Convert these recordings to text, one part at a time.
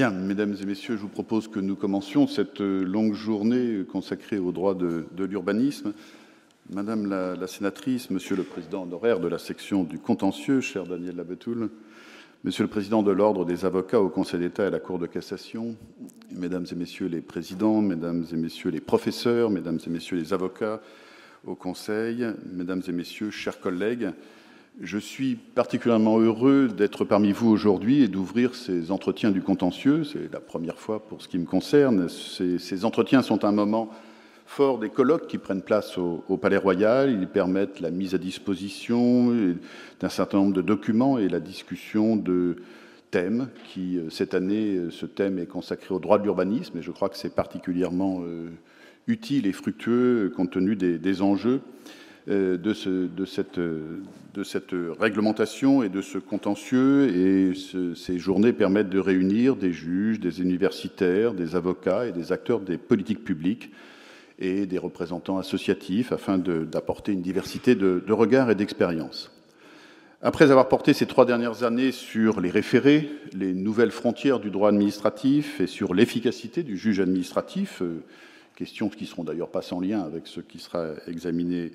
Bien, mesdames et messieurs, je vous propose que nous commencions cette longue journée consacrée aux droits de, l'urbanisme. Madame la, sénatrice, Monsieur le président honoraire de la section du contentieux, cher Daniel Labetoul, Monsieur le président de l'Ordre des avocats au Conseil d'État et à la Cour de cassation, Mesdames et Messieurs les présidents, Mesdames et Messieurs les professeurs, Mesdames et Messieurs les avocats au Conseil, Mesdames et Messieurs, chers collègues, je suis particulièrement heureux d'être parmi vous aujourd'hui et d'ouvrir ces entretiens du contentieux. C'est la première fois pour ce qui me concerne. Ces, entretiens sont un moment fort des colloques qui prennent place au, Palais Royal. Ils permettent la mise à disposition d'un certain nombre de documents et la discussion de thèmes qui, euh, cette année, euh, ce thème est consacré au droit de l'urbanisme et je crois que c'est particulièrement euh, utile et fructueux compte tenu des enjeux euh, de, cette, de, cette, réglementation et de ce contentieux. Et ces journées permettent de réunir des juges, des universitaires, des avocats et des acteurs des politiques publiques et des représentants associatifs afin d'apporter une diversité de, regards et d'expériences. Après avoir porté ces trois dernières années sur les référés, les nouvelles frontières du droit administratif et sur l'efficacité du juge administratif, euh, questions qui seront d'ailleurs pas sans lien avec ce qui sera examiné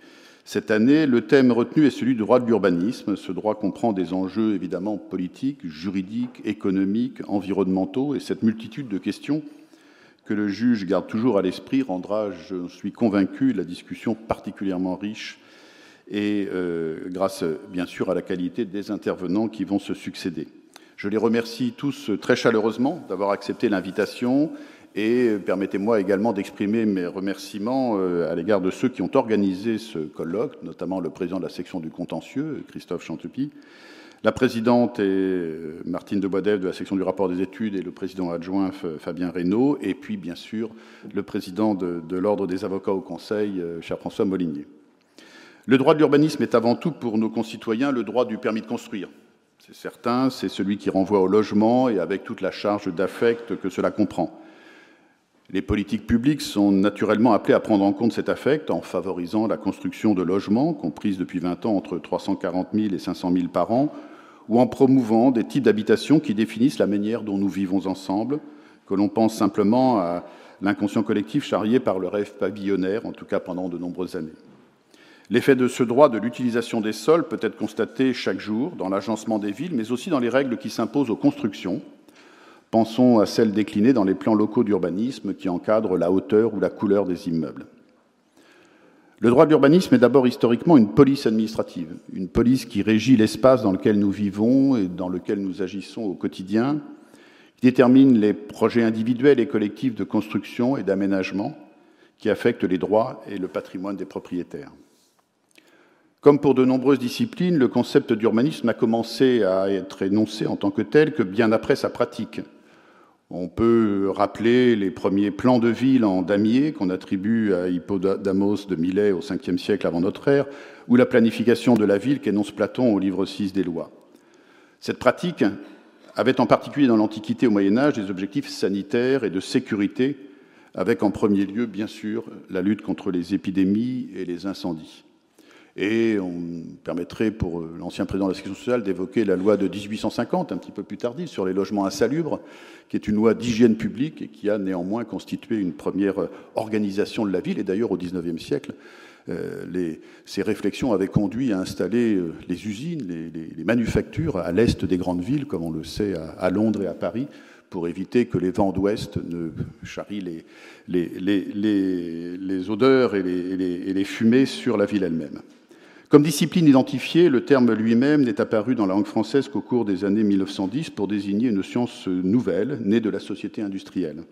cette année, le thème retenu est celui du droit de l'urbanisme. Ce droit comprend des enjeux évidemment politiques, juridiques, économiques, environnementaux, et cette multitude de questions que le juge garde toujours à l'esprit rendra, je suis convaincu, la discussion particulièrement riche et euh, grâce bien sûr à la qualité des intervenants qui vont se succéder. Je les remercie tous très chaleureusement d'avoir accepté l'invitation et permettez-moi également d'exprimer mes remerciements euh, à l'égard de ceux qui ont organisé ce colloque, notamment le président de la section du contentieux, Christophe Chantepie, la présidente et euh, Martine de Boisdève de la section du rapport des études et le président adjoint Fabien Reynaud, et puis bien sûr le président de, de l'Ordre des avocats au Conseil, euh, cher François Molinier. Le droit de l'urbanisme est avant tout pour nos concitoyens le droit du permis de construire. C'est certain, c'est celui qui renvoie au logement et avec toute la charge d'affect que cela comprend. Les politiques publiques sont naturellement appelées à prendre en compte cet affect en favorisant la construction de logements, comprise depuis 20 ans entre 340 000 et 500 000 par an, ou en promouvant des types d'habitation qui définissent la manière dont nous vivons ensemble, que l'on pense simplement à l'inconscient collectif charrié par le rêve pavillonnaire, en tout cas pendant de nombreuses années. L'effet de ce droit de l'utilisation des sols peut être constaté chaque jour dans l'agencement des villes, mais aussi dans les règles qui s'imposent aux constructions, Pensons à celles déclinées dans les plans locaux d'urbanisme qui encadrent la hauteur ou la couleur des immeubles. Le droit de l'urbanisme est d'abord historiquement une police administrative, une police qui régit l'espace dans lequel nous vivons et dans lequel nous agissons au quotidien, qui détermine les projets individuels et collectifs de construction et d'aménagement qui affectent les droits et le patrimoine des propriétaires. Comme pour de nombreuses disciplines, le concept d'urbanisme a commencé à être énoncé en tant que tel que bien après sa pratique, on peut rappeler les premiers plans de ville en damier qu'on attribue à Hippodamos de Milet au 5e siècle avant notre ère, ou la planification de la ville qu'énonce Platon au livre 6 des lois. Cette pratique avait en particulier dans l'Antiquité au Moyen Âge des objectifs sanitaires et de sécurité, avec en premier lieu, bien sûr, la lutte contre les épidémies et les incendies. Et on permettrait pour euh, l'ancien président de la Sécurité sociale d'évoquer la loi de 1850, un petit peu plus tardive, sur les logements insalubres, qui est une loi d'hygiène publique et qui a néanmoins constitué une première euh, organisation de la ville. Et d'ailleurs, au XIXe siècle, euh, ces réflexions avaient conduit à installer les usines, les, manufactures à l'est des grandes villes, comme on le sait à, Londres et à Paris, pour éviter que les vents d'ouest ne charrient les odeurs et les fumées sur la ville elle-même. Comme discipline identifiée, le terme lui-même n'est apparu dans la langue française qu'au cours des années 1910 pour désigner une science nouvelle, née de la société industrielle.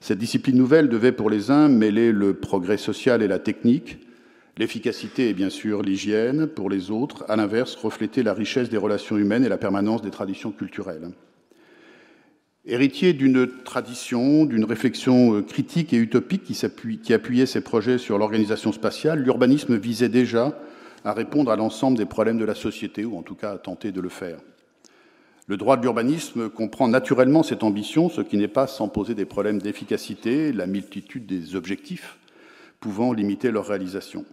Cette discipline nouvelle devait pour les uns mêler le progrès social et la technique, l'efficacité et bien sûr l'hygiène, pour les autres, à l'inverse, refléter la richesse des relations humaines et la permanence des traditions culturelles. Héritier d'une tradition, d'une réflexion critique et utopique qui, qui appuyait ses projets sur l'organisation spatiale, l'urbanisme visait déjà à répondre à l'ensemble des problèmes de la société, ou en tout cas à tenter de le faire. Le droit de l'urbanisme comprend naturellement cette ambition, ce qui n'est pas sans poser des problèmes d'efficacité, la multitude des objectifs pouvant limiter leur réalisation.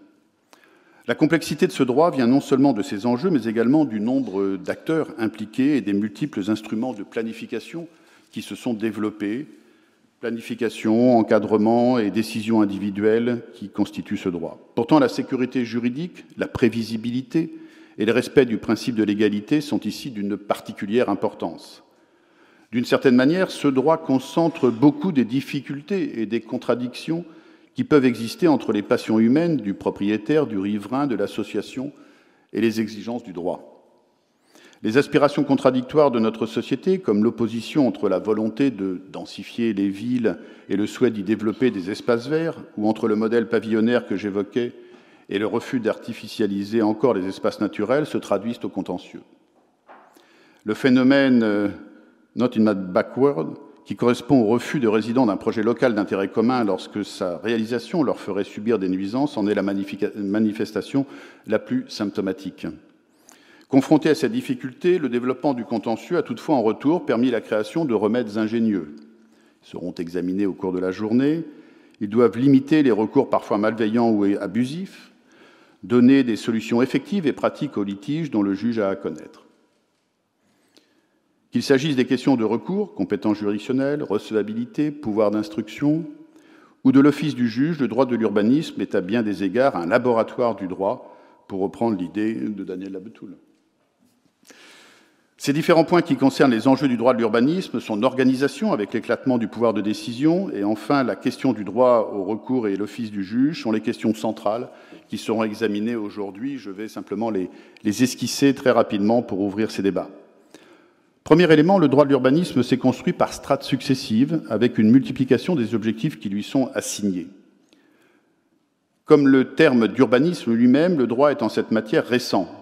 La complexité de ce droit vient non seulement de ses enjeux, mais également du nombre d'acteurs impliqués et des multiples instruments de planification qui se sont développées, planification, encadrement et décision individuelle qui constituent ce droit. Pourtant, la sécurité juridique, la prévisibilité et le respect du principe de l'égalité sont ici d'une particulière importance. D'une certaine manière, ce droit concentre beaucoup des difficultés et des contradictions qui peuvent exister entre les passions humaines du propriétaire, du riverain, de l'association et les exigences du droit. Les aspirations contradictoires de notre société, comme l'opposition entre la volonté de densifier les villes et le souhait d'y développer des espaces verts, ou entre le modèle pavillonnaire que j'évoquais et le refus d'artificialiser encore les espaces naturels, se traduisent au contentieux. Le phénomène euh, Not in my backward qui correspond au refus de résidents d'un projet local d'intérêt commun lorsque sa réalisation leur ferait subir des nuisances, en est la manifestation la plus symptomatique. Confronté à cette difficulté, le développement du contentieux a toutefois en retour permis la création de remèdes ingénieux. Ils seront examinés au cours de la journée. Ils doivent limiter les recours parfois malveillants ou abusifs, donner des solutions effectives et pratiques aux litiges dont le juge a à connaître. Qu'il s'agisse des questions de recours, compétences juridictionnelles, recevabilité, pouvoir d'instruction, ou de l'office du juge, le droit de l'urbanisme est à bien des égards un laboratoire du droit, pour reprendre l'idée de Daniel Labetoul. Ces différents points qui concernent les enjeux du droit de l'urbanisme, son organisation avec l'éclatement du pouvoir de décision, et enfin la question du droit au recours et l'office du juge sont les questions centrales qui seront examinées aujourd'hui. Je vais simplement les, les esquisser très rapidement pour ouvrir ces débats. Premier élément, le droit de l'urbanisme s'est construit par strates successives, avec une multiplication des objectifs qui lui sont assignés. Comme le terme d'urbanisme lui-même, le droit est en cette matière récent.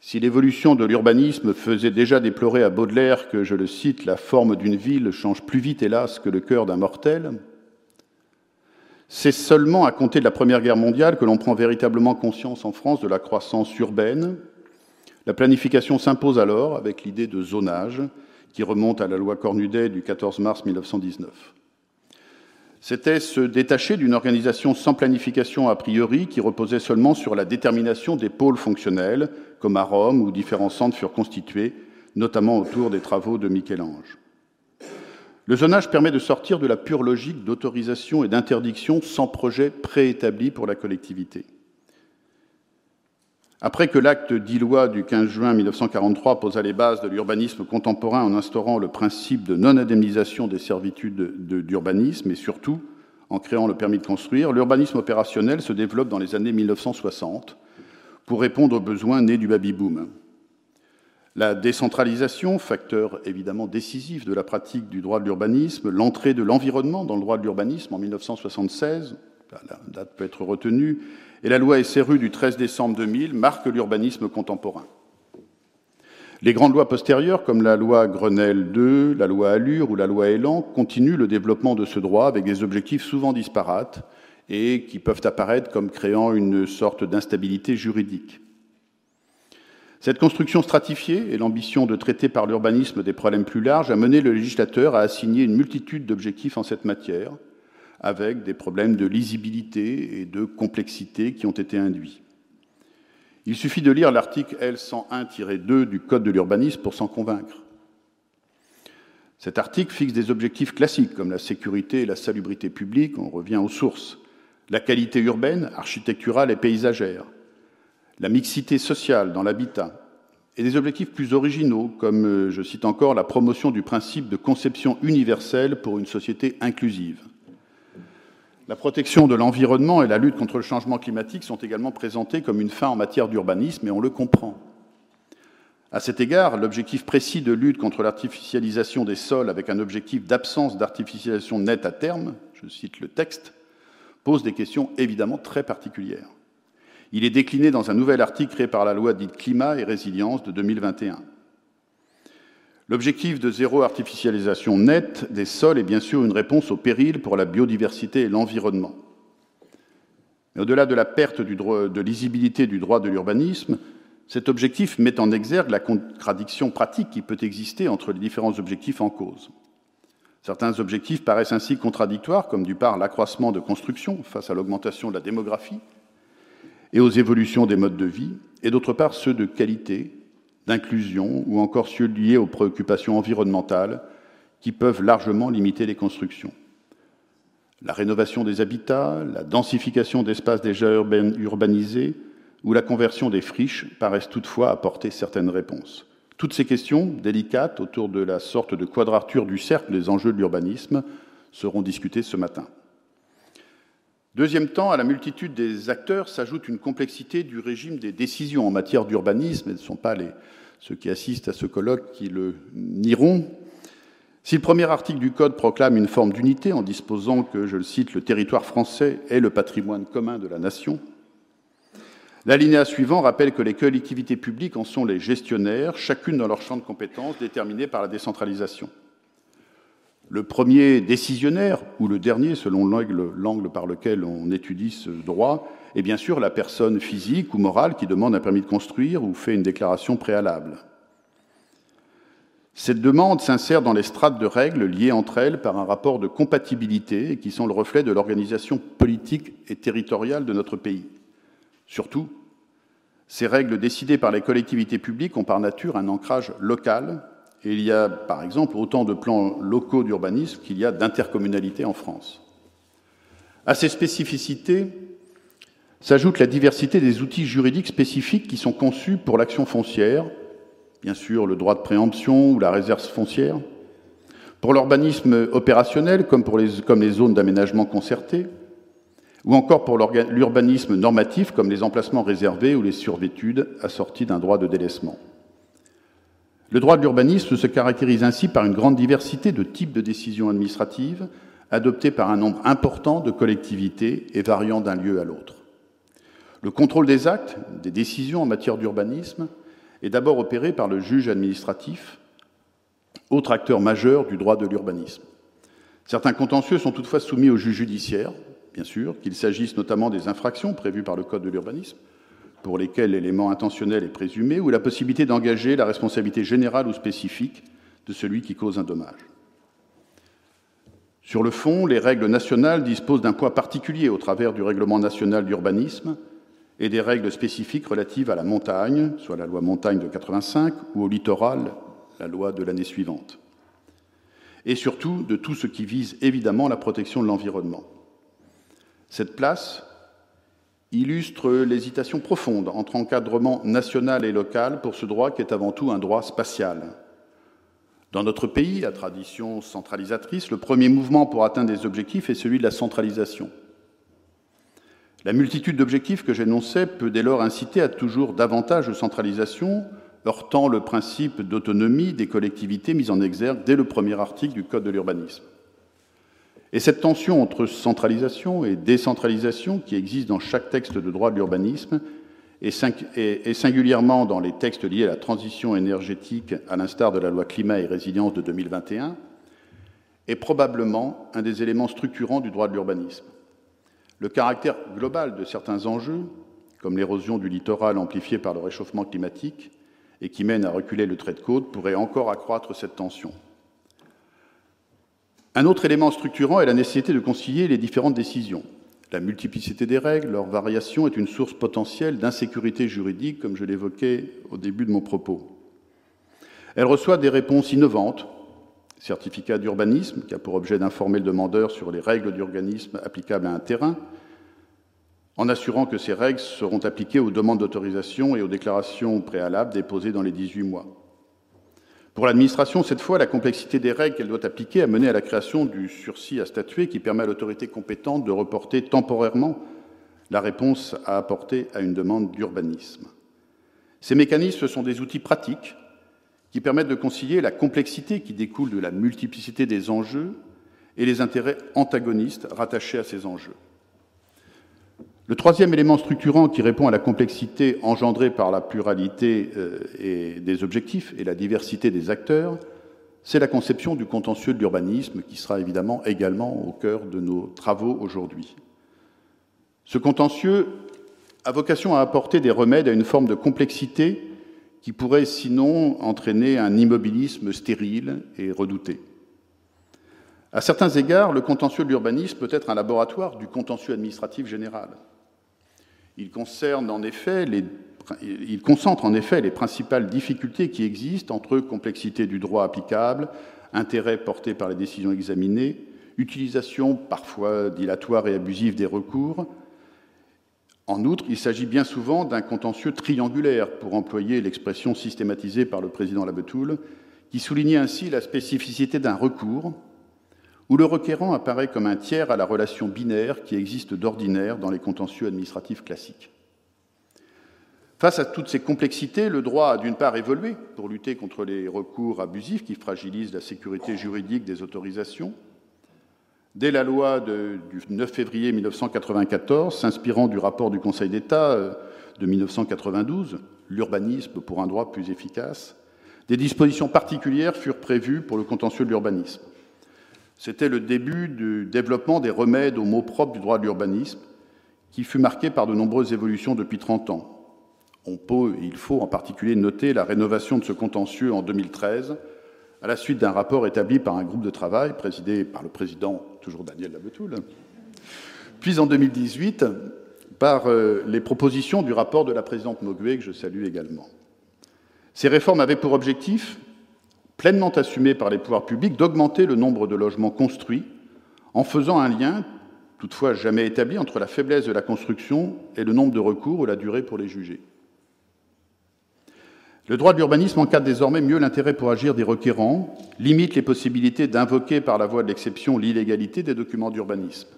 Si l'évolution de l'urbanisme faisait déjà déplorer à Baudelaire que, je le cite, la forme d'une ville change plus vite, hélas, que le cœur d'un mortel, c'est seulement à compter de la Première Guerre mondiale que l'on prend véritablement conscience en France de la croissance urbaine, la planification s'impose alors avec l'idée de zonage qui remonte à la loi Cornudet du 14 mars 1919. C'était se détacher d'une organisation sans planification a priori qui reposait seulement sur la détermination des pôles fonctionnels, comme à Rome où différents centres furent constitués, notamment autour des travaux de Michel-Ange. Le zonage permet de sortir de la pure logique d'autorisation et d'interdiction sans projet préétabli pour la collectivité. Après que l'acte d'Illois du 15 juin 1943 posa les bases de l'urbanisme contemporain en instaurant le principe de non-indemnisation des servitudes d'urbanisme et surtout en créant le permis de construire, l'urbanisme opérationnel se développe dans les années 1960 pour répondre aux besoins nés du baby-boom. La décentralisation, facteur évidemment décisif de la pratique du droit de l'urbanisme, l'entrée de l'environnement dans le droit de l'urbanisme en 1976, la date peut être retenue, et la loi SRU du 13 décembre 2000 marque l'urbanisme contemporain. Les grandes lois postérieures, comme la loi Grenelle II, la loi Allure ou la loi Elan, continuent le développement de ce droit avec des objectifs souvent disparates et qui peuvent apparaître comme créant une sorte d'instabilité juridique. Cette construction stratifiée et l'ambition de traiter par l'urbanisme des problèmes plus larges a mené le législateur à assigner une multitude d'objectifs en cette matière, avec des problèmes de lisibilité et de complexité qui ont été induits. Il suffit de lire l'article L101-2 du Code de l'urbanisme pour s'en convaincre. Cet article fixe des objectifs classiques comme la sécurité et la salubrité publique, on revient aux sources, la qualité urbaine, architecturale et paysagère, la mixité sociale dans l'habitat, et des objectifs plus originaux, comme, euh, je cite encore, la promotion du principe de conception universelle pour une société inclusive. La protection de l'environnement et la lutte contre le changement climatique sont également présentés comme une fin en matière d'urbanisme, et on le comprend. À cet égard, l'objectif précis de lutte contre l'artificialisation des sols avec un objectif d'absence d'artificialisation nette à terme, je cite le texte, pose des questions évidemment très particulières. Il est décliné dans un nouvel article créé par la loi dite Climat et Résilience de 2021. L'objectif de zéro artificialisation nette des sols est bien sûr une réponse au péril pour la biodiversité et l'environnement. Mais au-delà de la perte de lisibilité du droit de l'urbanisme, cet objectif met en exergue la contradiction pratique qui peut exister entre les différents objectifs en cause. Certains objectifs paraissent ainsi contradictoires, comme du part l'accroissement de construction face à l'augmentation de la démographie et aux évolutions des modes de vie, et d'autre part ceux de qualité, d'inclusion ou encore ceux liés aux préoccupations environnementales qui peuvent largement limiter les constructions. La rénovation des habitats, la densification d'espaces déjà urbanisés ou la conversion des friches paraissent toutefois apporter certaines réponses. Toutes ces questions délicates autour de la sorte de quadrature du cercle des enjeux de l'urbanisme seront discutées ce matin. Deuxième temps, à la multitude des acteurs s'ajoute une complexité du régime des décisions en matière d'urbanisme. Ce ne sont pas les, ceux qui assistent à ce colloque qui le nieront. Si le premier article du Code proclame une forme d'unité en disposant que, je le cite, le territoire français est le patrimoine commun de la nation, l'alinéa suivant rappelle que les collectivités publiques en sont les gestionnaires, chacune dans leur champ de compétences déterminé par la décentralisation. Le premier décisionnaire, ou le dernier selon l'angle par lequel on étudie ce droit, est bien sûr la personne physique ou morale qui demande un permis de construire ou fait une déclaration préalable. Cette demande s'insère dans les strates de règles liées entre elles par un rapport de compatibilité et qui sont le reflet de l'organisation politique et territoriale de notre pays. Surtout, ces règles décidées par les collectivités publiques ont par nature un ancrage local. Et il y a, par exemple, autant de plans locaux d'urbanisme qu'il y a d'intercommunalités en France. À ces spécificités s'ajoute la diversité des outils juridiques spécifiques qui sont conçus pour l'action foncière, bien sûr le droit de préemption ou la réserve foncière, pour l'urbanisme opérationnel comme les, zones d'aménagement concerté, ou encore pour l'urbanisme normatif comme les emplacements réservés ou les survétudes assortis d'un droit de délaissement. Le droit de l'urbanisme se caractérise ainsi par une grande diversité de types de décisions administratives adoptées par un nombre important de collectivités et variant d'un lieu à l'autre. Le contrôle des actes, des décisions en matière d'urbanisme, est d'abord opéré par le juge administratif, autre acteur majeur du droit de l'urbanisme. Certains contentieux sont toutefois soumis au juge judiciaire, bien sûr, qu'il s'agisse notamment des infractions prévues par le Code de l'urbanisme, pour lesquels l'élément intentionnel est présumé, ou la possibilité d'engager la responsabilité générale ou spécifique de celui qui cause un dommage. Sur le fond, les règles nationales disposent d'un poids particulier au travers du règlement national d'urbanisme et des règles spécifiques relatives à la montagne, soit la loi montagne de 85, ou au littoral, la loi de l'année suivante. Et surtout de tout ce qui vise évidemment la protection de l'environnement. Cette place illustre l'hésitation profonde entre encadrement national et local pour ce droit qui est avant tout un droit spatial. Dans notre pays, à tradition centralisatrice, le premier mouvement pour atteindre des objectifs est celui de la centralisation. La multitude d'objectifs que j'énonçais peut dès lors inciter à toujours davantage de centralisation, heurtant le principe d'autonomie des collectivités mis en exergue dès le premier article du Code de l'urbanisme. Et cette tension entre centralisation et décentralisation qui existe dans chaque texte de droit de l'urbanisme, et singulièrement dans les textes liés à la transition énergétique, à l'instar de la loi climat et résilience de 2021, est probablement un des éléments structurants du droit de l'urbanisme. Le caractère global de certains enjeux, comme l'érosion du littoral amplifiée par le réchauffement climatique et qui mène à reculer le trait de côte, pourrait encore accroître cette tension. Un autre élément structurant est la nécessité de concilier les différentes décisions. La multiplicité des règles, leur variation est une source potentielle d'insécurité juridique, comme je l'évoquais au début de mon propos. Elle reçoit des réponses innovantes, certificat d'urbanisme, qui a pour objet d'informer le demandeur sur les règles d'urbanisme applicables à un terrain, en assurant que ces règles seront appliquées aux demandes d'autorisation et aux déclarations préalables déposées dans les 18 mois. Pour l'administration, cette fois, la complexité des règles qu'elle doit appliquer a mené à la création du sursis à statuer qui permet à l'autorité compétente de reporter temporairement la réponse à apporter à une demande d'urbanisme. Ces mécanismes sont des outils pratiques qui permettent de concilier la complexité qui découle de la multiplicité des enjeux et les intérêts antagonistes rattachés à ces enjeux. Le troisième élément structurant qui répond à la complexité engendrée par la pluralité euh, des objectifs et la diversité des acteurs, c'est la conception du contentieux de l'urbanisme qui sera évidemment également au cœur de nos travaux aujourd'hui. Ce contentieux a vocation à apporter des remèdes à une forme de complexité qui pourrait sinon entraîner un immobilisme stérile et redouté. À certains égards, le contentieux de l'urbanisme peut être un laboratoire du contentieux administratif général. Il, concerne en effet concentre en effet les principales difficultés qui existent entre complexité du droit applicable, intérêt porté par les décisions examinées, utilisation parfois dilatoire et abusive des recours. En outre, il s'agit bien souvent d'un contentieux triangulaire, pour employer l'expression systématisée par le président Labetoul, qui soulignait ainsi la spécificité d'un recours où le requérant apparaît comme un tiers à la relation binaire qui existe d'ordinaire dans les contentieux administratifs classiques. Face à toutes ces complexités, le droit a d'une part évolué pour lutter contre les recours abusifs qui fragilisent la sécurité juridique des autorisations. Dès la loi du 9 février 1994, s'inspirant du rapport du Conseil d'État euh, de 1992, L'urbanisme pour un droit plus efficace, des dispositions particulières furent prévues pour le contentieux de l'urbanisme. C'était le début du développement des remèdes aux mots propres du droit de l'urbanisme, qui fut marqué par de nombreuses évolutions depuis 30 ans. On peut et il faut en particulier noter la rénovation de ce contentieux en 2013, à la suite d'un rapport établi par un groupe de travail présidé par le président, toujours Daniel Labetoul, puis en 2018 par euh, les propositions du rapport de la présidente Mogué, que je salue également. Ces réformes avaient pour objectif, pleinement assumé par les pouvoirs publics, d'augmenter le nombre de logements construits en faisant un lien, toutefois jamais établi, entre la faiblesse de la construction et le nombre de recours ou la durée pour les juger. Le droit de l'urbanisme encadre désormais mieux l'intérêt pour agir des requérants, limite les possibilités d'invoquer par la voie de l'exception l'illégalité des documents d'urbanisme.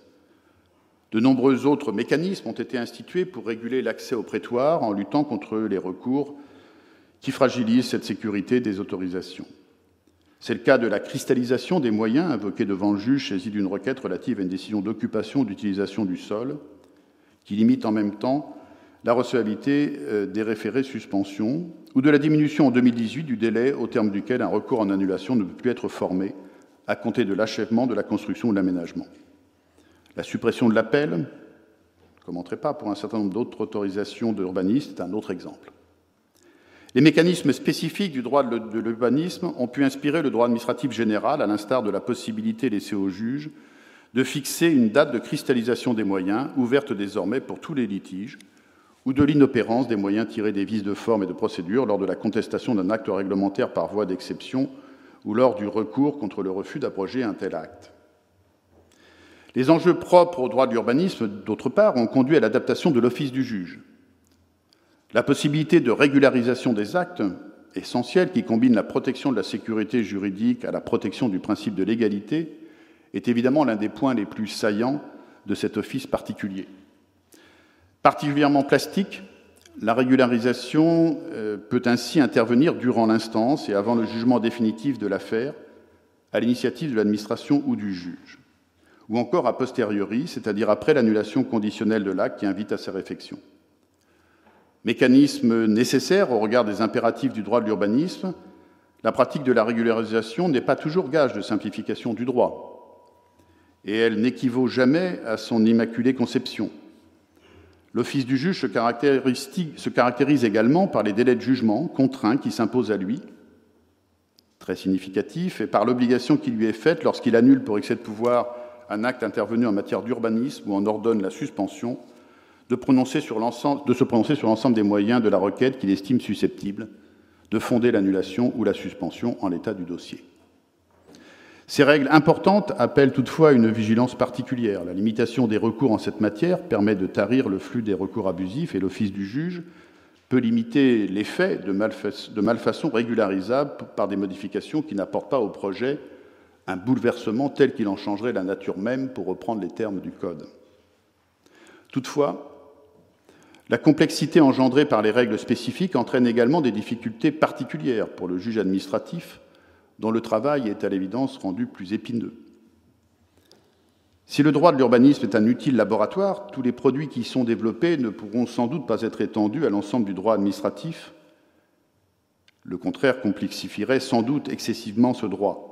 De nombreux autres mécanismes ont été institués pour réguler l'accès au prétoire en luttant contre les recours qui fragilisent cette sécurité des autorisations. C'est le cas de la cristallisation des moyens invoqués devant le juge saisi d'une requête relative à une décision d'occupation ou d'utilisation du sol, qui limite en même temps la recevabilité euh, des référés suspension, ou de la diminution en 2018 du délai au terme duquel un recours en annulation ne peut plus être formé à compter de l'achèvement de la construction ou de l'aménagement. La suppression de l'appel, je ne commenterai pas, pour un certain nombre d'autres autorisations d'urbanisme, est un autre exemple. Les mécanismes spécifiques du droit de l'urbanisme ont pu inspirer le droit administratif général, à l'instar de la possibilité laissée au juge de fixer une date de cristallisation des moyens, ouverte désormais pour tous les litiges, ou de l'inopérance des moyens tirés des vices de forme et de procédure lors de la contestation d'un acte réglementaire par voie d'exception ou lors du recours contre le refus d'abroger un tel acte. Les enjeux propres au droit de l'urbanisme, d'autre part, ont conduit à l'adaptation de l'office du juge. La possibilité de régularisation des actes, essentielle, qui combine la protection de la sécurité juridique à la protection du principe de l'égalité, est évidemment l'un des points les plus saillants de cet office particulier. Particulièrement plastique, la régularisation euh, peut ainsi intervenir durant l'instance et avant le jugement définitif de l'affaire, à l'initiative de l'administration ou du juge, ou encore a posteriori, c'est-à-dire après l'annulation conditionnelle de l'acte qui invite à sa réflexion. Mécanisme nécessaire au regard des impératifs du droit de l'urbanisme, la pratique de la régularisation n'est pas toujours gage de simplification du droit, et elle n'équivaut jamais à son immaculée conception. L'office du juge se caractérise, également par les délais de jugement contraints qui s'imposent à lui, très significatifs, et par l'obligation qui lui est faite lorsqu'il annule pour excès de pouvoir un acte intervenu en matière d'urbanisme ou en ordonne la suspension, de, se prononcer sur l'ensemble des moyens de la requête qu'il estime susceptible de fonder l'annulation ou la suspension en l'état du dossier. Ces règles importantes appellent toutefois une vigilance particulière. La limitation des recours en cette matière permet de tarir le flux des recours abusifs et l'office du juge peut limiter l'effet de, de malfaçon régularisable par des modifications qui n'apportent pas au projet un bouleversement tel qu'il en changerait la nature même, pour reprendre les termes du Code. Toutefois, la complexité engendrée par les règles spécifiques entraîne également des difficultés particulières pour le juge administratif dont le travail est à l'évidence rendu plus épineux. Si le droit de l'urbanisme est un utile laboratoire, tous les produits qui y sont développés ne pourront sans doute pas être étendus à l'ensemble du droit administratif. Le contraire complexifierait sans doute excessivement ce droit.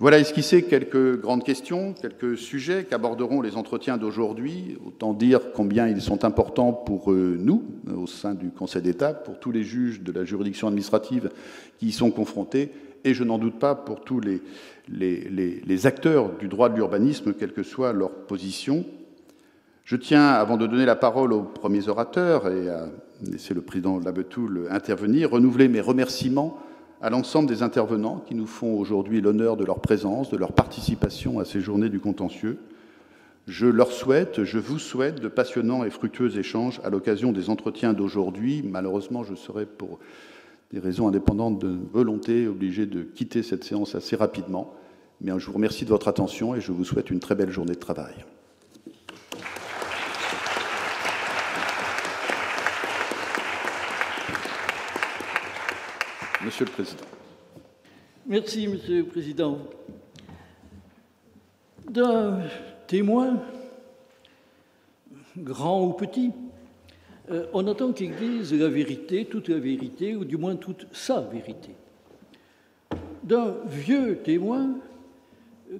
Voilà esquissé quelques grandes questions, quelques sujets qu'aborderont les entretiens d'aujourd'hui. Autant dire combien ils sont importants pour euh, nous, au sein du Conseil d'État, pour tous les juges de la juridiction administrative qui y sont confrontés, et je n'en doute pas pour tous les, les, acteurs du droit de l'urbanisme, quelle que soit leur position. Je tiens, avant de donner la parole aux premiers orateurs et à laisser le président Labetoul intervenir, renouveler mes remerciements à l'ensemble des intervenants qui nous font aujourd'hui l'honneur de leur présence, de leur participation à ces journées du contentieux. Je leur souhaite, je vous souhaite de passionnants et fructueux échanges à l'occasion des entretiens d'aujourd'hui. Malheureusement, je serai pour des raisons indépendantes de volonté obligé de quitter cette séance assez rapidement. Mais je vous remercie de votre attention et je vous souhaite une très belle journée de travail. Monsieur le Président. Merci, Monsieur le Président. D'un témoin, grand ou petit, euh, on attend qu'il dise la vérité, toute la vérité, ou du moins toute sa vérité. D'un vieux témoin,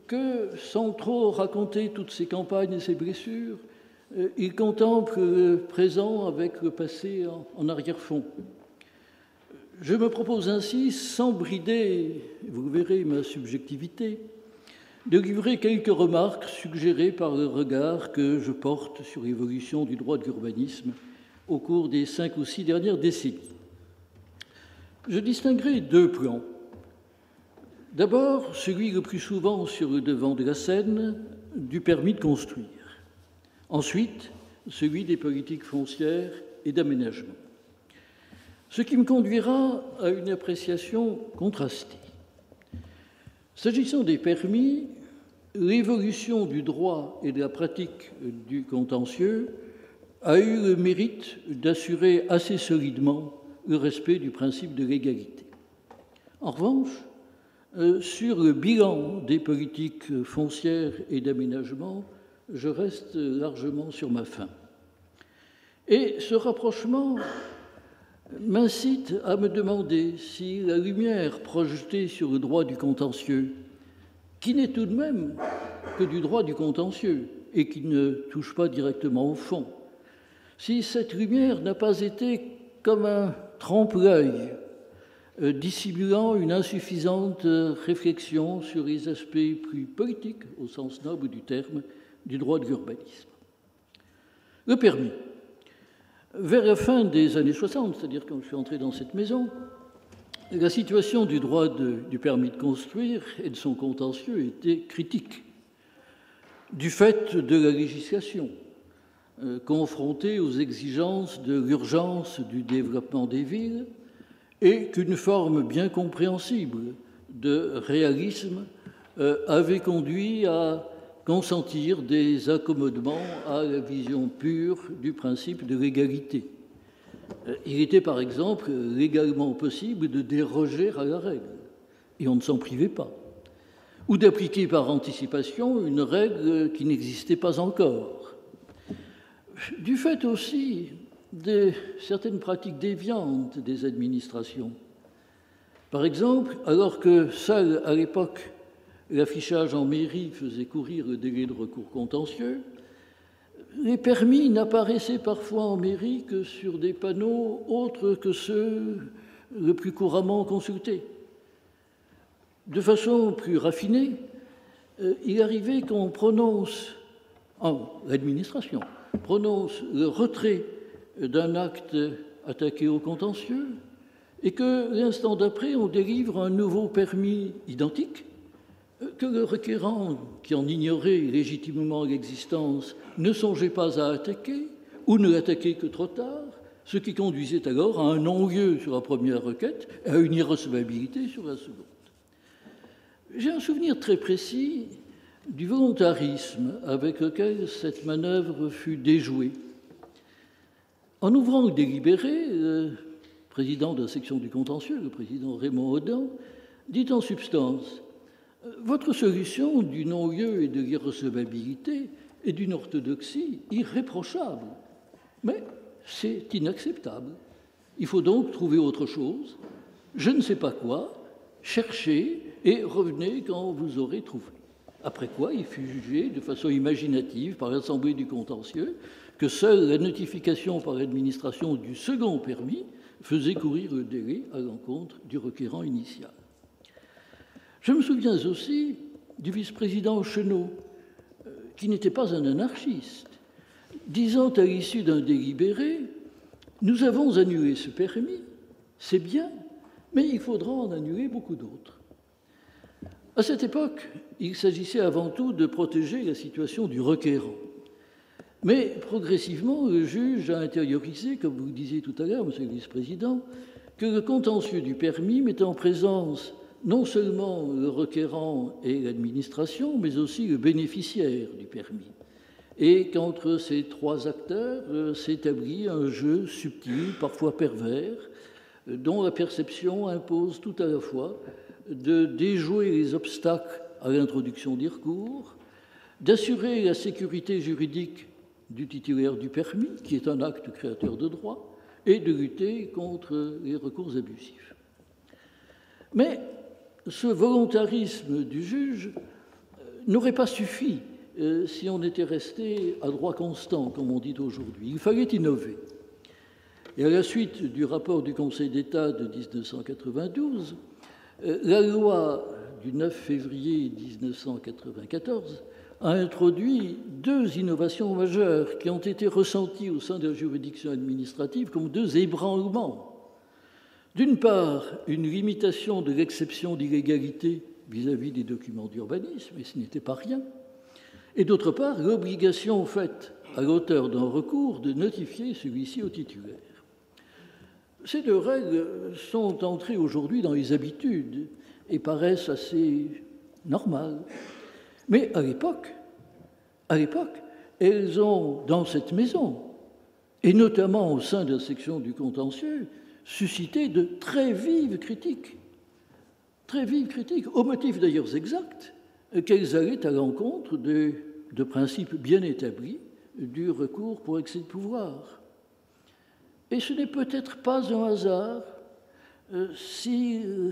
que, sans trop raconter toutes ses campagnes et ses blessures, euh, il contemple le présent avec le passé en arrière-fond. Je me propose ainsi, sans brider, vous verrez ma subjectivité, de livrer quelques remarques suggérées par le regard que je porte sur l'évolution du droit de l'urbanisme au cours des cinq ou six dernières décennies. Je distinguerai deux plans. D'abord, celui le plus souvent sur le devant de la scène du permis de construire. Ensuite, celui des politiques foncières et d'aménagement. Ce qui me conduira à une appréciation contrastée. S'agissant des permis, l'évolution du droit et de la pratique du contentieux a eu le mérite d'assurer assez solidement le respect du principe de l'égalité. En revanche, euh, sur le bilan des politiques foncières et d'aménagement, je reste largement sur ma faim. Et ce rapprochement m'incite à me demander si la lumière projetée sur le droit du contentieux, qui n'est tout de même que du droit du contentieux et qui ne touche pas directement au fond, si cette lumière n'a pas été comme un trompe-l'œil euh, dissimulant une insuffisante réflexion sur les aspects plus politiques, au sens noble du terme, du droit de l'urbanisme. Le permis. Vers la fin des années 60, c'est-à-dire quand je suis entré dans cette maison, la situation du droit du permis de construire et de son contentieux était critique, du fait de la législation, euh, confrontée aux exigences de l'urgence du développement des villes, et qu'une forme bien compréhensible de réalisme euh, avait conduit à consentir des accommodements à la vision pure du principe de l'égalité. Euh, il était par exemple légalement possible de déroger à la règle, et on ne s'en privait pas, ou d'appliquer par anticipation une règle qui n'existait pas encore. Du fait aussi de certaines pratiques déviantes des administrations. Par exemple, alors que seul à l'époque l'affichage en mairie faisait courir le délai de recours contentieux, les permis n'apparaissaient parfois en mairie que sur des panneaux autres que ceux le plus couramment consultés. De façon plus raffinée, euh, il arrivait qu'on prononce, en l'administration, prononce le retrait d'un acte attaqué au contentieux et que l'instant d'après, on délivre un nouveau permis identique que le requérant, qui en ignorait légitimement l'existence, ne songeait pas à attaquer ou ne l'attaquait que trop tard, ce qui conduisait alors à un non-lieu sur la première requête et à une irrecevabilité sur la seconde. J'ai un souvenir très précis du volontarisme avec lequel cette manœuvre fut déjouée. En ouvrant le délibéré, le président de la section du contentieux, le président Raymond Audin, dit en substance votre solution du non-lieu et de l'irrecevabilité est d'une orthodoxie irréprochable, mais c'est inacceptable. Il faut donc trouver autre chose, je ne sais pas quoi, chercher et revenez quand vous aurez trouvé. Après quoi, il fut jugé de façon imaginative par l'Assemblée du contentieux que seule la notification par l'administration du second permis faisait courir le délai à l'encontre du requérant initial. Je me souviens aussi du vice-président Chenot, euh, qui n'était pas un anarchiste, disant à l'issue d'un délibéré Nous avons annulé ce permis, c'est bien, mais il faudra en annuler beaucoup d'autres. À cette époque, il s'agissait avant tout de protéger la situation du requérant. Mais progressivement, le juge a intériorisé, comme vous le disiez tout à l'heure, monsieur le vice-président, que le contentieux du permis mettait en présence non seulement le requérant et l'administration, mais aussi le bénéficiaire du permis. Et qu'entre ces trois acteurs euh, s'établit un jeu subtil, parfois pervers, dont la perception impose tout à la fois de déjouer les obstacles à l'introduction des recours, d'assurer la sécurité juridique du titulaire du permis, qui est un acte créateur de droit, et de lutter contre les recours abusifs. Mais ce volontarisme du juge euh, n'aurait pas suffi euh, si on était resté à droit constant, comme on dit aujourd'hui. Il fallait innover. Et à la suite du rapport du Conseil d'État de 1992, euh, la loi du 9 février 1994 a introduit deux innovations majeures qui ont été ressenties au sein de la juridiction administrative comme deux ébranlements. D'une part, une limitation de l'exception d'illégalité vis-à-vis des documents d'urbanisme, et ce n'était pas rien. Et d'autre part, l'obligation faite à l'auteur d'un recours de notifier celui-ci au titulaire. Ces deux règles sont entrées aujourd'hui dans les habitudes et paraissent assez normales. Mais à l'époque, à l'époque, elles ont, dans cette maison, et notamment au sein de la section du contentieux, suscité de très vives critiques, très vives critiques, au motif d'ailleurs exact qu'elles allaient à l'encontre de, de principes bien établis du recours pour excès de pouvoir. Et ce n'est peut-être pas un hasard euh, si euh,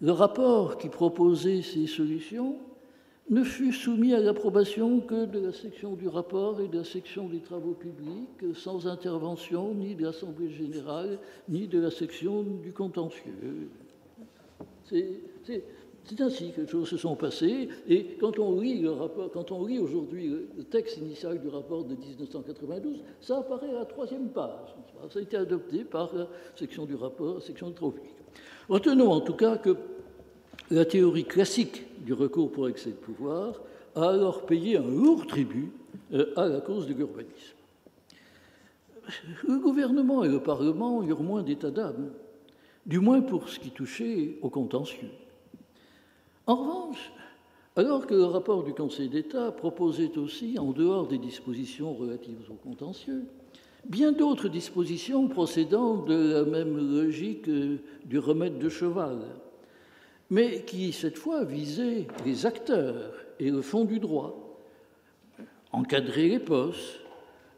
le rapport qui proposait ces solutions ne fut soumis à l'approbation que de la section du rapport et de la section des travaux publics, sans intervention ni de l'Assemblée générale, ni de la section du contentieux. C'est ainsi que les choses se sont passées. Et quand on lit le rapport, quand on lit aujourd'hui le texte initial du rapport de 1992, ça apparaît à la troisième page. Ça a été adopté par la section du rapport, la section du travaux publics. Retenons en tout cas que la théorie classique du recours pour excès de pouvoir a alors payé un lourd tribut euh, à la cause de l'urbanisme. Le gouvernement et le Parlement eurent moins d'état d'âme, du moins pour ce qui touchait au contentieux. En revanche, alors que le rapport du Conseil d'État proposait aussi, en dehors des dispositions relatives au contentieux, bien d'autres dispositions procédant de la même logique euh, du remède de cheval, mais qui, cette fois, visait les acteurs et le fond du droit, encadrer les postes,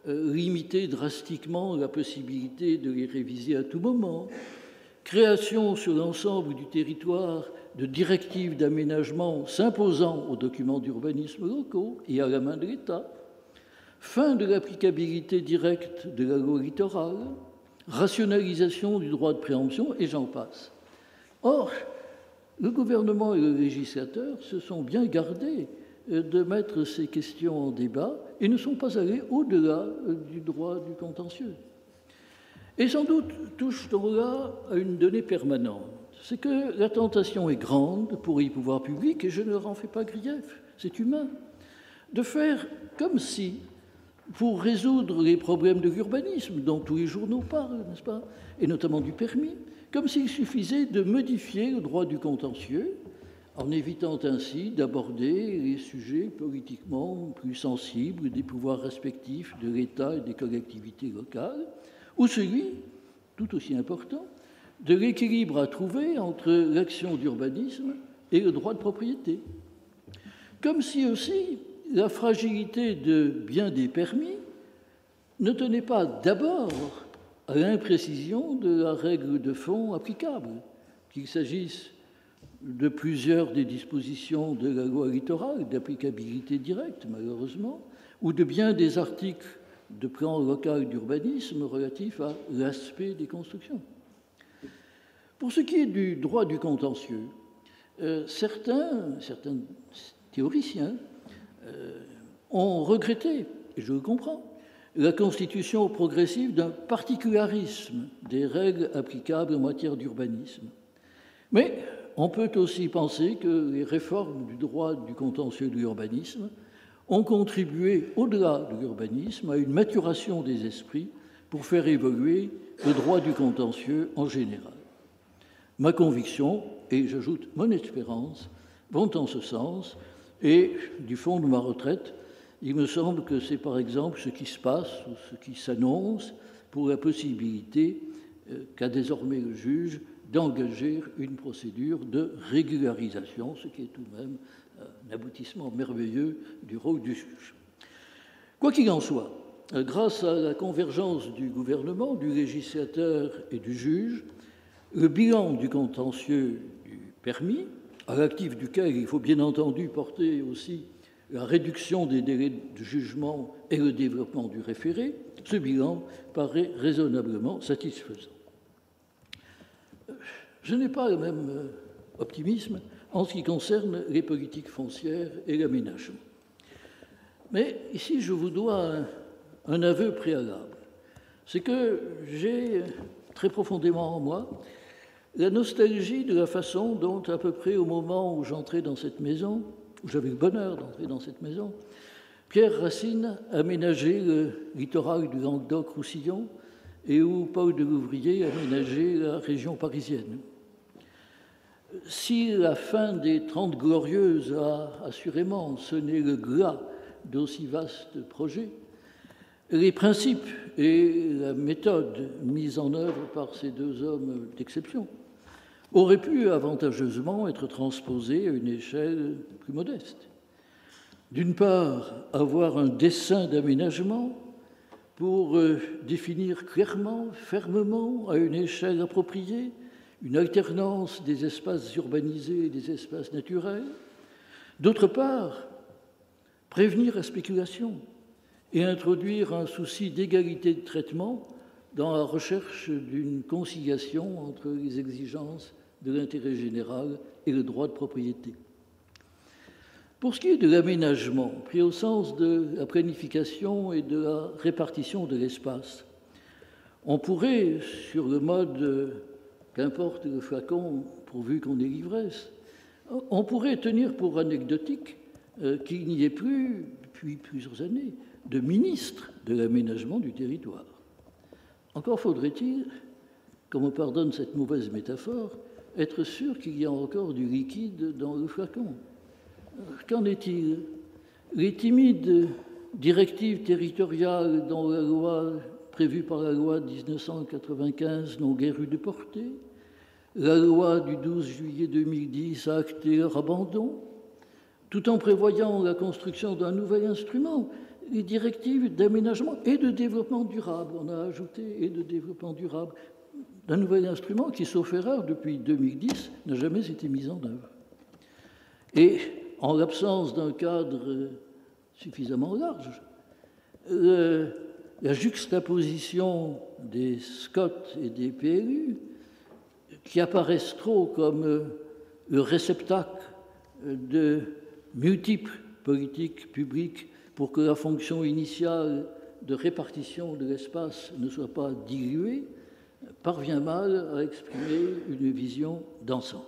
euh, limiter drastiquement la possibilité de les réviser à tout moment, création sur l'ensemble du territoire de directives d'aménagement s'imposant aux documents d'urbanisme locaux et à la main de l'État, fin de l'applicabilité directe de la loi littorale, rationalisation du droit de préemption, et j'en passe. Or, le gouvernement et le législateur se sont bien gardés euh, de mettre ces questions en débat et ne sont pas allés au-delà euh, du droit du contentieux. Et sans doute touche-t-on là à une donnée permanente, c'est que la tentation est grande pour les pouvoirs publics, et je ne leur en fais pas grief, c'est humain, de faire comme si, pour résoudre les problèmes de l'urbanisme dont tous les journaux parlent, n'est-ce pas, et notamment du permis, comme s'il suffisait de modifier le droit du contentieux, en évitant ainsi d'aborder les sujets politiquement plus sensibles des pouvoirs respectifs de l'État et des collectivités locales, ou celui, tout aussi important, de l'équilibre à trouver entre l'action d'urbanisme et le droit de propriété. Comme si aussi la fragilité de bien des permis ne tenait pas d'abord à l'imprécision de la règle de fond applicable, qu'il s'agisse de plusieurs des dispositions de la loi littorale d'applicabilité directe, malheureusement, ou de bien des articles de plan local d'urbanisme relatifs à l'aspect des constructions. Pour ce qui est du droit du contentieux, euh, certains, certains théoriciens euh, ont regretté, et je le comprends, la constitution progressive d'un particularisme des règles applicables en matière d'urbanisme, Mais on peut aussi penser que les réformes du droit du contentieux de l'urbanisme ont contribué, au-delà de l'urbanisme, à une maturation des esprits pour faire évoluer le droit du contentieux en général. Ma conviction, et j'ajoute mon espérance, vont en ce sens, et du fond de ma retraite, il me semble que c'est par exemple ce qui se passe ou ce qui s'annonce pour la possibilité euh, qu'a désormais le juge d'engager une procédure de régularisation, ce qui est tout de même euh, un aboutissement merveilleux du rôle du juge. Quoi qu'il en soit, euh, grâce à la convergence du gouvernement, du législateur et du juge, le bilan du contentieux du permis, à l'actif duquel il faut bien entendu porter aussi la réduction des délais de jugement et le développement du référé, ce bilan paraît raisonnablement satisfaisant. Je n'ai pas le même euh, optimisme en ce qui concerne les politiques foncières et l'aménagement. Mais ici, je vous dois un, aveu préalable. C'est que j'ai très profondément en moi la nostalgie de la façon dont, à peu près au moment où j'entrais dans cette maison, où j'avais le bonheur d'entrer dans cette maison, Pierre Racine aménageait le littoral du Languedoc-Roussillon et où Paul de Louvrier aménageait la région parisienne. Si la fin des Trente Glorieuses a assurément sonné le glas d'aussi vastes projets, les principes et la méthode mise en œuvre par ces deux hommes d'exception auraient pu avantageusement être transposés à une échelle plus modeste. D'une part, avoir un dessin d'aménagement pour euh, définir clairement, fermement, à une échelle appropriée, une alternance des espaces urbanisés et des espaces naturels. D'autre part, prévenir la spéculation et introduire un souci d'égalité de traitement dans la recherche d'une conciliation entre les exigences de l'intérêt général et le droit de propriété. Pour ce qui est de l'aménagement, pris au sens de la planification et de la répartition de l'espace, on pourrait, sur le mode qu'importe le flacon pourvu qu'on ait l'ivresse, on pourrait tenir pour anecdotique euh, qu'il n'y ait plus, depuis plusieurs années, de ministre de l'aménagement du territoire. Encore faudrait-il, qu'on me pardonne cette mauvaise métaphore, être sûr qu'il y a encore du liquide dans le flacon. Qu'en est-il? Les timides directives territoriales dans la loi prévue par la loi de 1995 n'ont guère eu de portée. La loi du 12 juillet 2010 a acté leur abandon, tout en prévoyant la construction d'un nouvel instrument, les directives d'aménagement et de développement durable. On a ajouté et de développement durable d'un nouvel instrument qui, sauf erreur, depuis 2010, n'a jamais été mis en œuvre. Et en l'absence d'un cadre suffisamment large, la juxtaposition des SCOT et des PLU, qui apparaissent trop comme le réceptacle de multiples politiques publiques pour que la fonction initiale de répartition de l'espace ne soit pas diluée, parvient mal à exprimer une vision d'ensemble.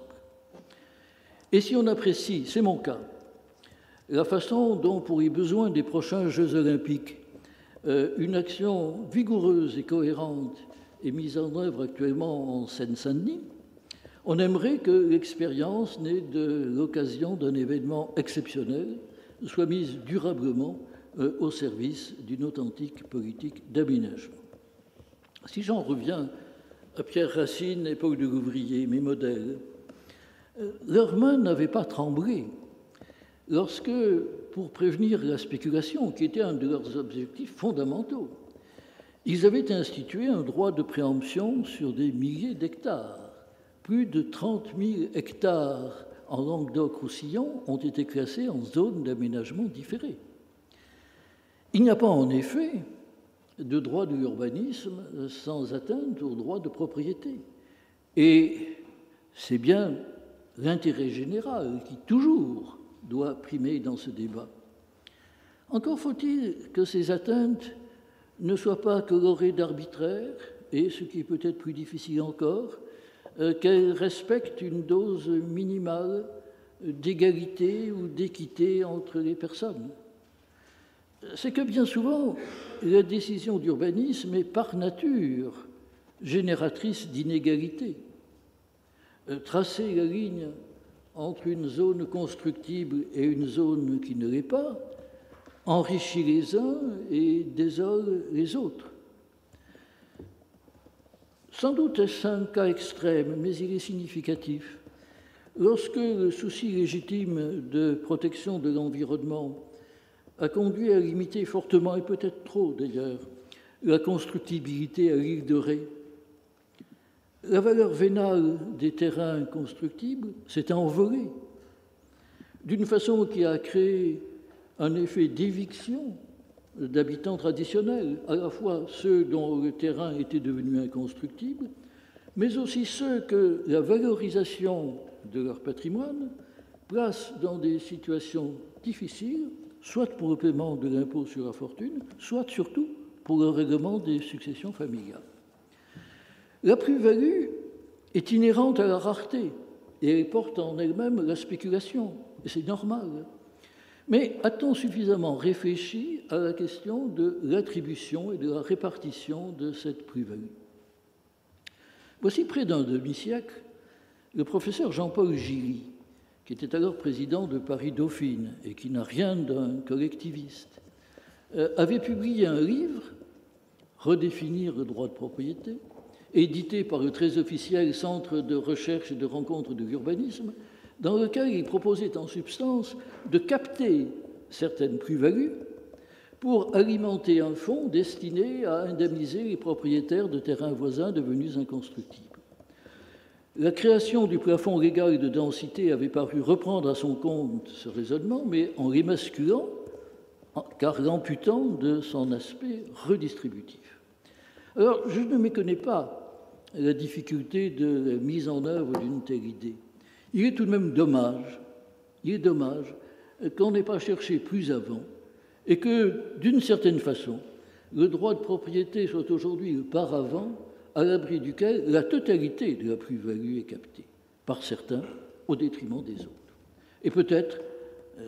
Et si on apprécie, c'est mon cas, la façon dont, pour les besoins des prochains Jeux olympiques, euh, une action vigoureuse et cohérente est mise en œuvre actuellement en Seine-Saint-Denis, on aimerait que l'expérience née de l'occasion d'un événement exceptionnel soit mise durablement euh, au service d'une authentique politique d'aménagement. Si j'en reviens Pierre Racine, époque de Gouvrier, mes modèles, euh, leurs mains n'avaient pas tremblé lorsque, pour prévenir la spéculation, qui était un de leurs objectifs fondamentaux, ils avaient institué un droit de préemption sur des milliers d'hectares. Plus de 30 000 hectares en Languedoc-Roussillon ont été classés en zone d'aménagement différé. Il n'y a pas en effet de droit de l'urbanisme sans atteinte au droit de propriété. Et c'est bien l'intérêt général qui toujours doit primer dans ce débat. Encore faut-il que ces atteintes ne soient pas colorées d'arbitraire et, ce qui est peut-être plus difficile encore, euh, qu'elle respecte une dose minimale d'égalité ou d'équité entre les personnes. C'est que bien souvent, la décision d'urbanisme est par nature génératrice d'inégalités. Euh, tracer la ligne entre une zone constructible et une zone qui ne l'est pas enrichit les uns et désole les autres. Sans doute est-ce un cas extrême, mais il est significatif. Lorsque le souci légitime de protection de l'environnement a conduit à limiter fortement, et peut-être trop d'ailleurs, la constructibilité à l'île de Ré, la valeur vénale des terrains constructibles s'est envolée d'une façon qui a créé un effet d'éviction d'habitants traditionnels, à la fois ceux dont le terrain était devenu inconstructible, mais aussi ceux que la valorisation de leur patrimoine place dans des situations difficiles, soit pour le paiement de l'impôt sur la fortune, soit surtout pour le règlement des successions familiales. La plus-value est inhérente à la rareté et elle porte en elle-même la spéculation, et c'est normal. Mais a-t-on suffisamment réfléchi à la question de l'attribution et de la répartition de cette plus-value? Voici près d'un demi-siècle, le professeur Jean-Paul Gilly, qui était alors président de Paris-Dauphine et qui n'a rien d'un collectiviste, euh, avait publié un livre, Redéfinir le droit de propriété, édité par le très officiel Centre de recherche et de rencontre de l'urbanisme, dans lequel il proposait en substance de capter certaines plus-values pour alimenter un fonds destiné à indemniser les propriétaires de terrains voisins devenus inconstructibles. La création du plafond légal de densité avait paru reprendre à son compte ce raisonnement, mais en l'émasculant, car l'amputant de son aspect redistributif. Alors, je ne méconnais pas la difficulté de la mise en œuvre d'une telle idée. Il est tout de même dommage, il est dommage qu'on n'ait pas cherché plus avant et que, d'une certaine façon, le droit de propriété soit aujourd'hui le paravent à l'abri duquel la totalité de la plus-value est captée, par certains, au détriment des autres. Et peut-être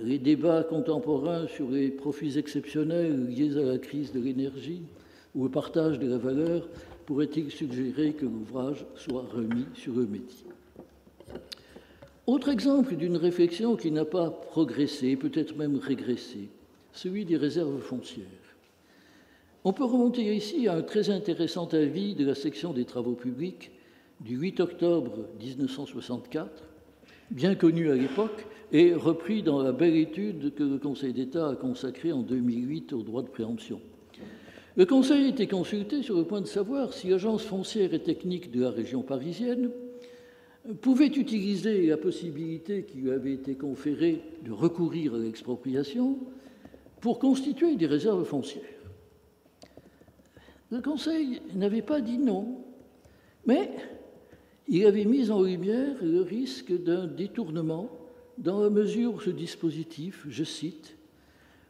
les débats contemporains sur les profits exceptionnels liés à la crise de l'énergie ou au partage de la valeur pourraient-ils suggérer que l'ouvrage soit remis sur le métier? Autre exemple d'une réflexion qui n'a pas progressé, peut-être même régressé, celui des réserves foncières. On peut remonter ici à un très intéressant avis de la section des travaux publics du 8 octobre 1964, bien connu à l'époque et repris dans la belle étude que le Conseil d'État a consacrée en 2008 au droit de préemption. Le Conseil été consulté sur le point de savoir si l'Agence foncière et technique de la région parisienne pouvait utiliser la possibilité qui lui avait été conférée de recourir à l'expropriation pour constituer des réserves foncières. Le Conseil n'avait pas dit non, mais il avait mis en lumière le risque d'un détournement dans la mesure où ce dispositif, je cite,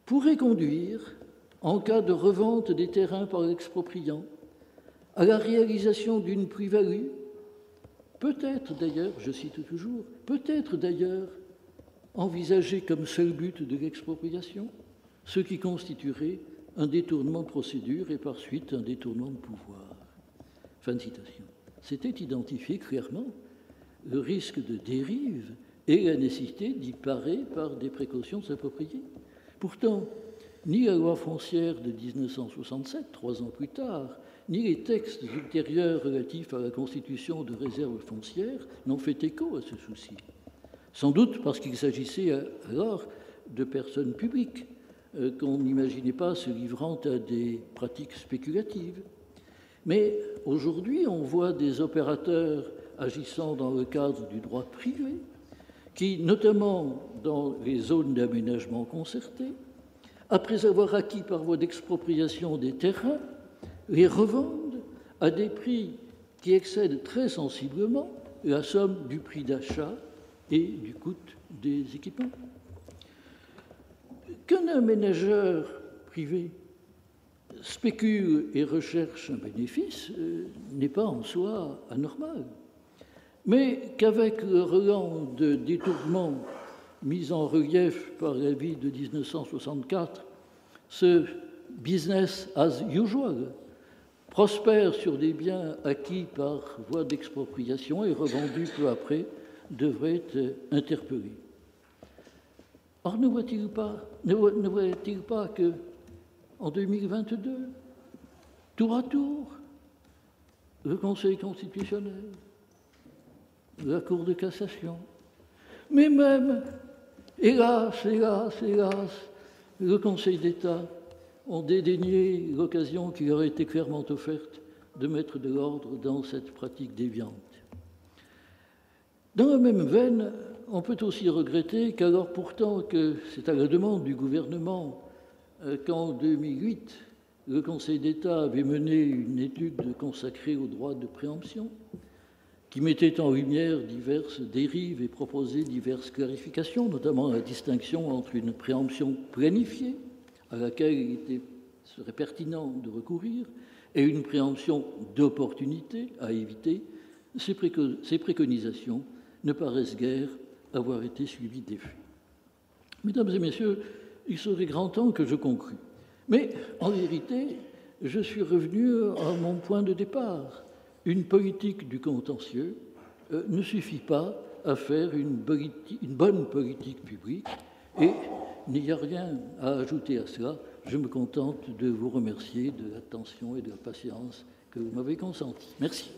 pourrait conduire, en cas de revente des terrains par l'expropriant, à la réalisation d'une plus-value Peut-être d'ailleurs, je cite toujours, peut-être d'ailleurs envisager comme seul but de l'expropriation ce qui constituerait un détournement de procédure et par suite un détournement de pouvoir. Fin de citation. C'était identifié clairement le risque de dérive et la nécessité d'y parer par des précautions appropriées. Pourtant, ni la loi foncière de 1967, trois ans plus tard, ni les textes ultérieurs relatifs à la constitution de réserves foncières n'ont fait écho à ce souci. Sans doute parce qu'il s'agissait alors de personnes publiques qu'on n'imaginait pas se livrant à des pratiques spéculatives. Mais aujourd'hui, on voit des opérateurs agissant dans le cadre du droit privé, qui, notamment dans les zones d'aménagement concerté, après avoir acquis par voie d'expropriation des terrains, les revendent à des prix qui excèdent très sensiblement la somme du prix d'achat et du coût des équipements. Qu'un aménageur privé spécule et recherche un bénéfice euh, n'est pas en soi anormal. mais qu'avec le relan de détournement mis en relief par la vie de 1964, ce business as usual prospère sur des biens acquis par voie d'expropriation et revendus peu après devrait être interpellé. Or, ne voit-il pas, ne pas que en 2022, tour à tour, le Conseil constitutionnel, la Cour de cassation, mais même, hélas, hélas, hélas, le Conseil d'État ont dédaigné l'occasion qui leur a été clairement offerte de mettre de l'ordre dans cette pratique déviante. Dans la même veine, on peut aussi regretter qu'alors pourtant que c'est à la demande du gouvernement euh, qu'en 2008, le Conseil d'État avait mené une étude consacrée au droit de préemption, qui mettait en lumière diverses dérives et proposait diverses clarifications, notamment la distinction entre une préemption planifiée, à laquelle il serait pertinent de recourir, et une préemption d'opportunité à éviter, ces, préconisations ne paraissent guère avoir été suivies d'effet. Mesdames et messieurs, il serait grand temps que je conclue. Mais en vérité, je suis revenu à mon point de départ. Une politique du contentieux euh, ne suffit pas à faire une bonne politique publique et il n'y a rien à ajouter à cela. Je me contente de vous remercier de l'attention et de la patience que vous m'avez consentie. Merci.